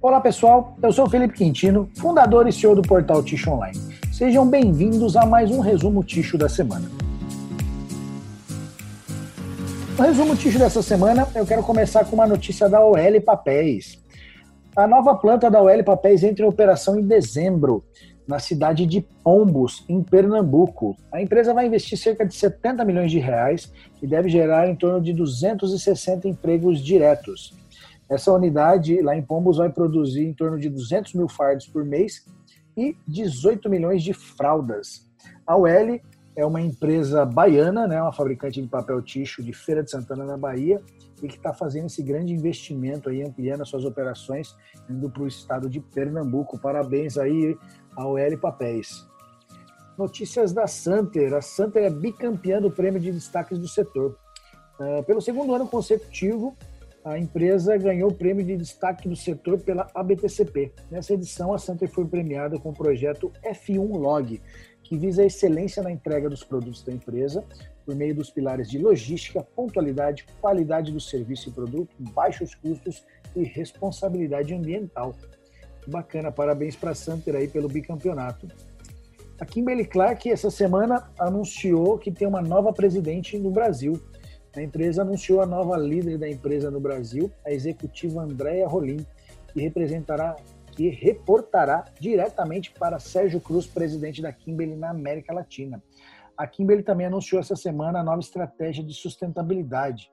Olá pessoal, eu sou Felipe Quintino, fundador e CEO do portal Ticho Online. Sejam bem-vindos a mais um resumo Ticho da semana. No resumo Ticho dessa semana, eu quero começar com uma notícia da OL Papéis. A nova planta da OL Papéis entra em operação em dezembro, na cidade de Pombos, em Pernambuco. A empresa vai investir cerca de 70 milhões de reais e deve gerar em torno de 260 empregos diretos. Essa unidade lá em Pombos vai produzir em torno de 200 mil fardos por mês e 18 milhões de fraldas. A UL é uma empresa baiana, né, uma fabricante de papel ticho de Feira de Santana, na Bahia, e que está fazendo esse grande investimento aí, ampliando as suas operações, indo para o estado de Pernambuco. Parabéns aí ao UL Papéis. Notícias da Santer. A Santer é bicampeã do prêmio de destaques do setor. Uh, pelo segundo ano consecutivo, a empresa ganhou o prêmio de destaque do setor pela ABTCP. Nessa edição, a Santer foi premiada com o projeto F1 Log, que visa a excelência na entrega dos produtos da empresa por meio dos pilares de logística, pontualidade, qualidade do serviço e produto, baixos custos e responsabilidade ambiental. Bacana, parabéns para a Santer aí pelo bicampeonato. A Kimberly Clark essa semana anunciou que tem uma nova presidente no Brasil. A empresa anunciou a nova líder da empresa no Brasil, a executiva Andréa Rolim, que representará que reportará diretamente para Sérgio Cruz, presidente da Kimberly na América Latina. A Kimberly também anunciou essa semana a nova estratégia de sustentabilidade.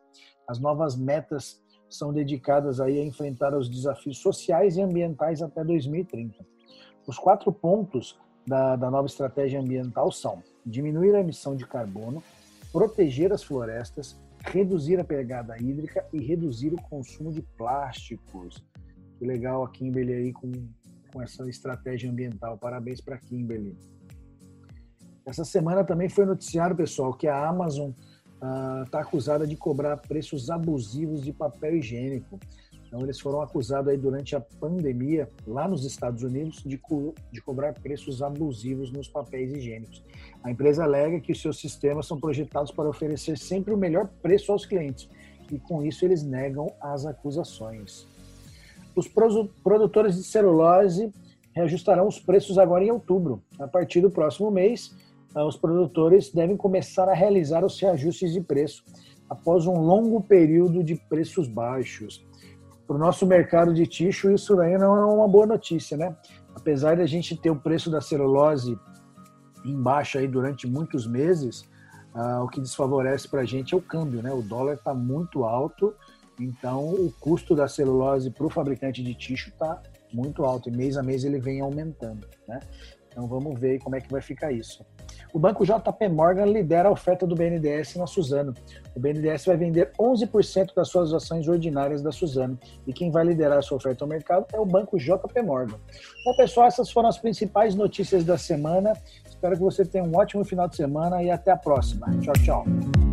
As novas metas são dedicadas aí a enfrentar os desafios sociais e ambientais até 2030. Os quatro pontos da, da nova estratégia ambiental são diminuir a emissão de carbono, proteger as florestas, reduzir a pegada hídrica e reduzir o consumo de plásticos. Que legal a Kimberly aí com, com essa estratégia ambiental. Parabéns para a Kimberly. Essa semana também foi noticiado, pessoal, que a Amazon está uh, acusada de cobrar preços abusivos de papel higiênico. Então, eles foram acusados aí durante a pandemia, lá nos Estados Unidos, de, co de cobrar preços abusivos nos papéis higiênicos. A empresa alega que os seus sistemas são projetados para oferecer sempre o melhor preço aos clientes, e com isso eles negam as acusações. Os produtores de celulose reajustarão os preços agora em outubro. A partir do próximo mês, ah, os produtores devem começar a realizar os reajustes de preço após um longo período de preços baixos para o nosso mercado de ticho, isso aí não é uma boa notícia, né? Apesar de a gente ter o preço da celulose em baixa aí durante muitos meses, ah, o que desfavorece para a gente é o câmbio, né? O dólar está muito alto, então o custo da celulose para o fabricante de ticho está muito alto e mês a mês ele vem aumentando, né? Então vamos ver como é que vai ficar isso. O banco JP Morgan lidera a oferta do BNDES na Suzano. O BNDES vai vender 11% das suas ações ordinárias da Suzano. E quem vai liderar a sua oferta ao mercado é o banco JP Morgan. Bom, pessoal, essas foram as principais notícias da semana. Espero que você tenha um ótimo final de semana e até a próxima. Tchau, tchau.